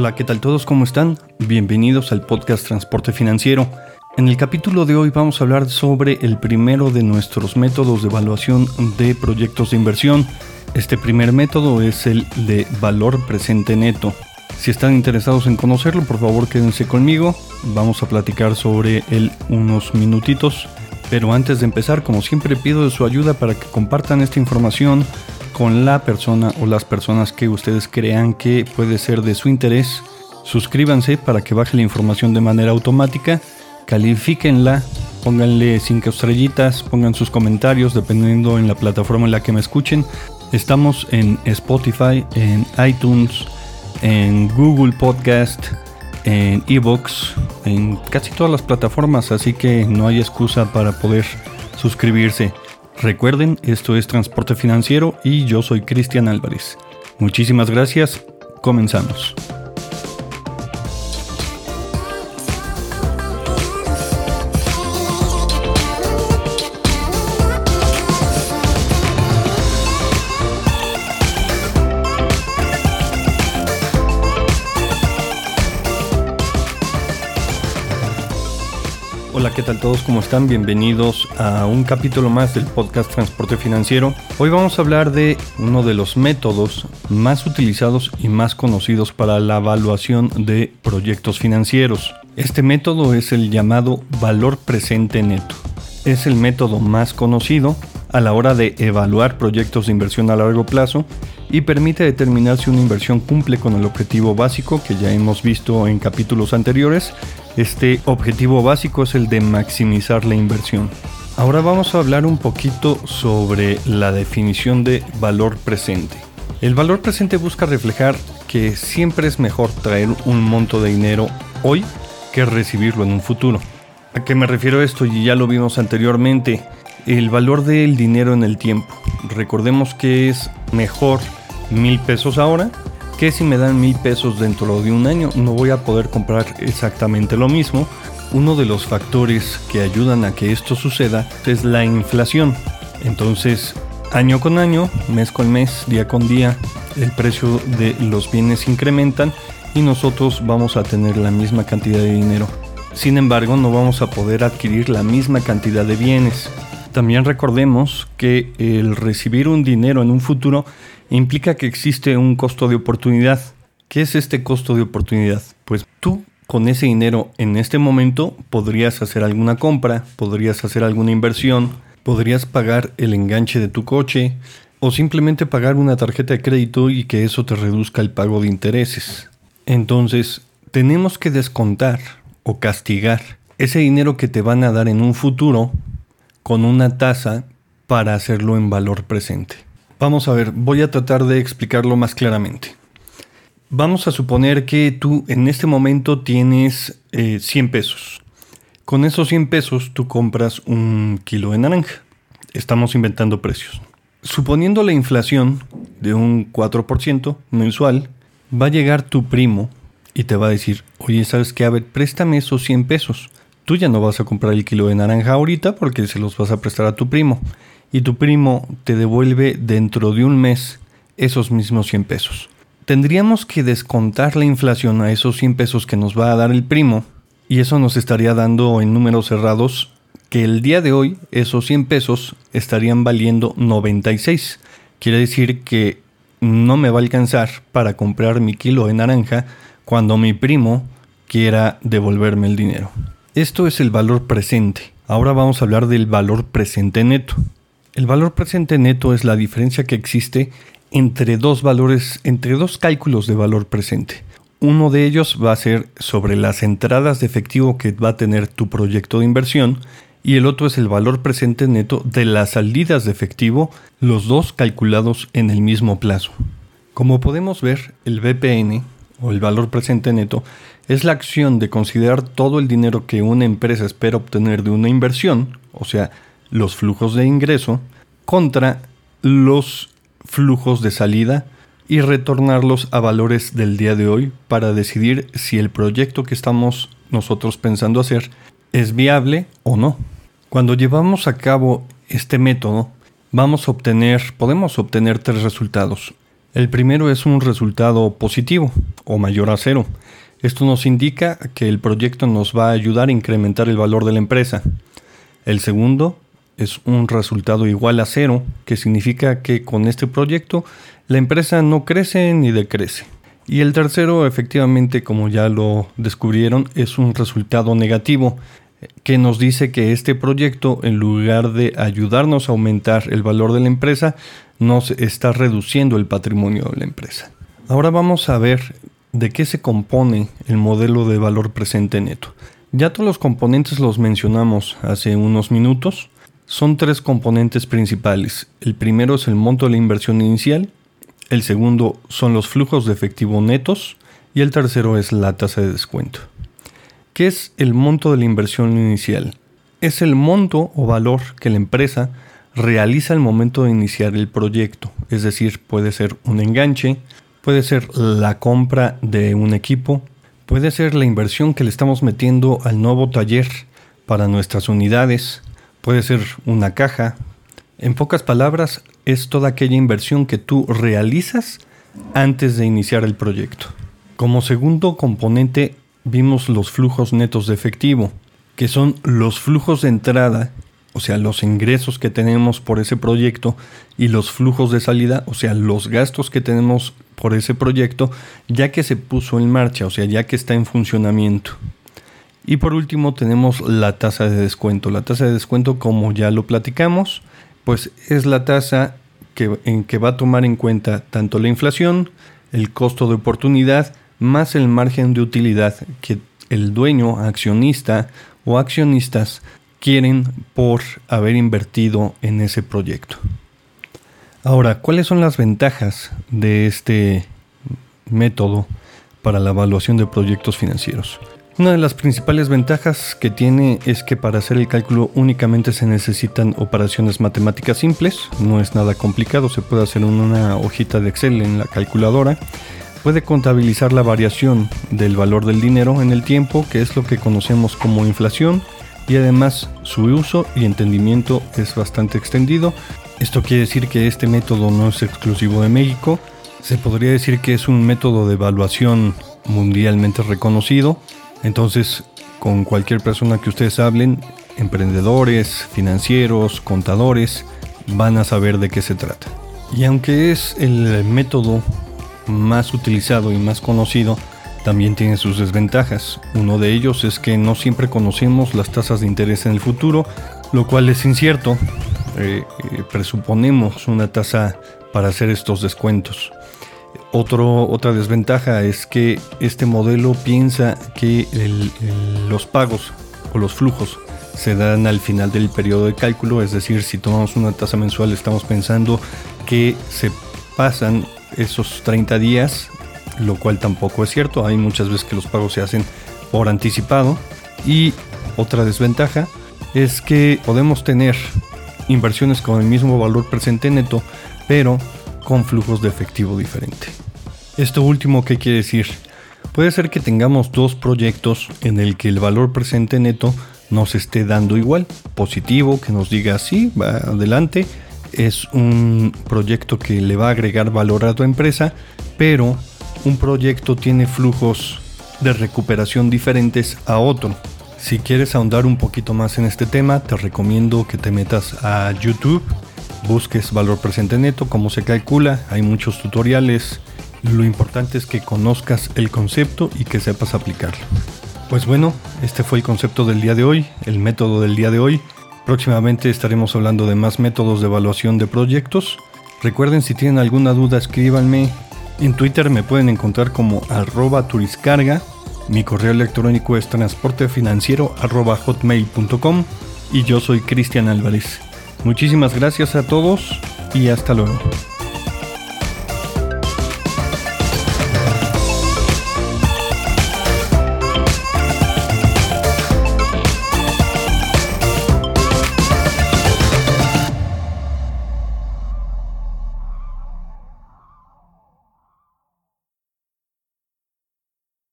Hola, ¿qué tal todos? ¿Cómo están? Bienvenidos al podcast Transporte Financiero. En el capítulo de hoy vamos a hablar sobre el primero de nuestros métodos de evaluación de proyectos de inversión. Este primer método es el de valor presente neto. Si están interesados en conocerlo, por favor quédense conmigo. Vamos a platicar sobre él unos minutitos. Pero antes de empezar, como siempre, pido su ayuda para que compartan esta información con la persona o las personas que ustedes crean que puede ser de su interés. Suscríbanse para que baje la información de manera automática. Califíquenla, pónganle 5 estrellitas, pongan sus comentarios dependiendo en la plataforma en la que me escuchen. Estamos en Spotify, en iTunes, en Google Podcast, en Evox, en casi todas las plataformas, así que no hay excusa para poder suscribirse. Recuerden, esto es Transporte Financiero y yo soy Cristian Álvarez. Muchísimas gracias, comenzamos. ¿Qué tal todos? ¿Cómo están? Bienvenidos a un capítulo más del podcast Transporte Financiero. Hoy vamos a hablar de uno de los métodos más utilizados y más conocidos para la evaluación de proyectos financieros. Este método es el llamado valor presente neto. Es el método más conocido a la hora de evaluar proyectos de inversión a largo plazo y permite determinar si una inversión cumple con el objetivo básico que ya hemos visto en capítulos anteriores este objetivo básico es el de maximizar la inversión. Ahora vamos a hablar un poquito sobre la definición de valor presente. El valor presente busca reflejar que siempre es mejor traer un monto de dinero hoy que recibirlo en un futuro. ¿A qué me refiero esto? Y ya lo vimos anteriormente. El valor del dinero en el tiempo. Recordemos que es mejor mil pesos ahora que si me dan mil pesos dentro de un año no voy a poder comprar exactamente lo mismo. Uno de los factores que ayudan a que esto suceda es la inflación. Entonces, año con año, mes con mes, día con día, el precio de los bienes incrementan y nosotros vamos a tener la misma cantidad de dinero. Sin embargo, no vamos a poder adquirir la misma cantidad de bienes. También recordemos que el recibir un dinero en un futuro implica que existe un costo de oportunidad. ¿Qué es este costo de oportunidad? Pues tú con ese dinero en este momento podrías hacer alguna compra, podrías hacer alguna inversión, podrías pagar el enganche de tu coche o simplemente pagar una tarjeta de crédito y que eso te reduzca el pago de intereses. Entonces, tenemos que descontar o castigar ese dinero que te van a dar en un futuro con una tasa para hacerlo en valor presente. Vamos a ver, voy a tratar de explicarlo más claramente. Vamos a suponer que tú en este momento tienes 100 eh, pesos. Con esos 100 pesos tú compras un kilo de naranja. Estamos inventando precios. Suponiendo la inflación de un 4% mensual, va a llegar tu primo y te va a decir, oye, ¿sabes qué? A ver, préstame esos 100 pesos tú ya no vas a comprar el kilo de naranja ahorita porque se los vas a prestar a tu primo. Y tu primo te devuelve dentro de un mes esos mismos 100 pesos. Tendríamos que descontar la inflación a esos 100 pesos que nos va a dar el primo. Y eso nos estaría dando en números cerrados que el día de hoy esos 100 pesos estarían valiendo 96. Quiere decir que no me va a alcanzar para comprar mi kilo de naranja cuando mi primo quiera devolverme el dinero. Esto es el valor presente. Ahora vamos a hablar del valor presente neto. El valor presente neto es la diferencia que existe entre dos valores, entre dos cálculos de valor presente. Uno de ellos va a ser sobre las entradas de efectivo que va a tener tu proyecto de inversión y el otro es el valor presente neto de las salidas de efectivo, los dos calculados en el mismo plazo. Como podemos ver, el BPN o el valor presente neto es la acción de considerar todo el dinero que una empresa espera obtener de una inversión, o sea, los flujos de ingreso, contra los flujos de salida y retornarlos a valores del día de hoy para decidir si el proyecto que estamos nosotros pensando hacer es viable o no. Cuando llevamos a cabo este método, vamos a obtener, podemos obtener tres resultados. El primero es un resultado positivo o mayor a cero. Esto nos indica que el proyecto nos va a ayudar a incrementar el valor de la empresa. El segundo es un resultado igual a cero, que significa que con este proyecto la empresa no crece ni decrece. Y el tercero, efectivamente, como ya lo descubrieron, es un resultado negativo, que nos dice que este proyecto, en lugar de ayudarnos a aumentar el valor de la empresa, nos está reduciendo el patrimonio de la empresa. Ahora vamos a ver de qué se compone el modelo de valor presente neto. Ya todos los componentes los mencionamos hace unos minutos. Son tres componentes principales. El primero es el monto de la inversión inicial, el segundo son los flujos de efectivo netos y el tercero es la tasa de descuento. ¿Qué es el monto de la inversión inicial? Es el monto o valor que la empresa realiza al momento de iniciar el proyecto. Es decir, puede ser un enganche, puede ser la compra de un equipo, puede ser la inversión que le estamos metiendo al nuevo taller para nuestras unidades, puede ser una caja. En pocas palabras, es toda aquella inversión que tú realizas antes de iniciar el proyecto. Como segundo componente vimos los flujos netos de efectivo, que son los flujos de entrada o sea, los ingresos que tenemos por ese proyecto y los flujos de salida, o sea, los gastos que tenemos por ese proyecto, ya que se puso en marcha, o sea, ya que está en funcionamiento. Y por último tenemos la tasa de descuento. La tasa de descuento, como ya lo platicamos, pues es la tasa que, en que va a tomar en cuenta tanto la inflación, el costo de oportunidad, más el margen de utilidad que el dueño, accionista o accionistas quieren por haber invertido en ese proyecto. Ahora, ¿cuáles son las ventajas de este método para la evaluación de proyectos financieros? Una de las principales ventajas que tiene es que para hacer el cálculo únicamente se necesitan operaciones matemáticas simples, no es nada complicado, se puede hacer en una hojita de Excel en la calculadora. Puede contabilizar la variación del valor del dinero en el tiempo, que es lo que conocemos como inflación, y además su uso y entendimiento es bastante extendido. Esto quiere decir que este método no es exclusivo de México, se podría decir que es un método de evaluación mundialmente reconocido, entonces con cualquier persona que ustedes hablen, emprendedores, financieros, contadores, van a saber de qué se trata. Y aunque es el método más utilizado y más conocido, también tiene sus desventajas. Uno de ellos es que no siempre conocemos las tasas de interés en el futuro, lo cual es incierto. Eh, eh, presuponemos una tasa para hacer estos descuentos. Otra desventaja es que este modelo piensa que los pagos o los flujos se dan al final del periodo de cálculo, es decir, si tomamos una tasa mensual estamos pensando que se pasan esos 30 días lo cual tampoco es cierto. Hay muchas veces que los pagos se hacen por anticipado. Y otra desventaja es que podemos tener inversiones con el mismo valor presente neto, pero con flujos de efectivo diferente. Esto último, ¿qué quiere decir? Puede ser que tengamos dos proyectos en el que el valor presente neto nos esté dando igual, positivo, que nos diga sí, va adelante, es un proyecto que le va a agregar valor a tu empresa, pero un proyecto tiene flujos de recuperación diferentes a otro. Si quieres ahondar un poquito más en este tema, te recomiendo que te metas a YouTube, busques valor presente neto, cómo se calcula, hay muchos tutoriales. Lo importante es que conozcas el concepto y que sepas aplicarlo. Pues bueno, este fue el concepto del día de hoy, el método del día de hoy. Próximamente estaremos hablando de más métodos de evaluación de proyectos. Recuerden si tienen alguna duda escríbanme en Twitter me pueden encontrar como arroba turiscarga. Mi correo electrónico es transportefinanciero arroba hotmail.com y yo soy Cristian Álvarez. Muchísimas gracias a todos y hasta luego.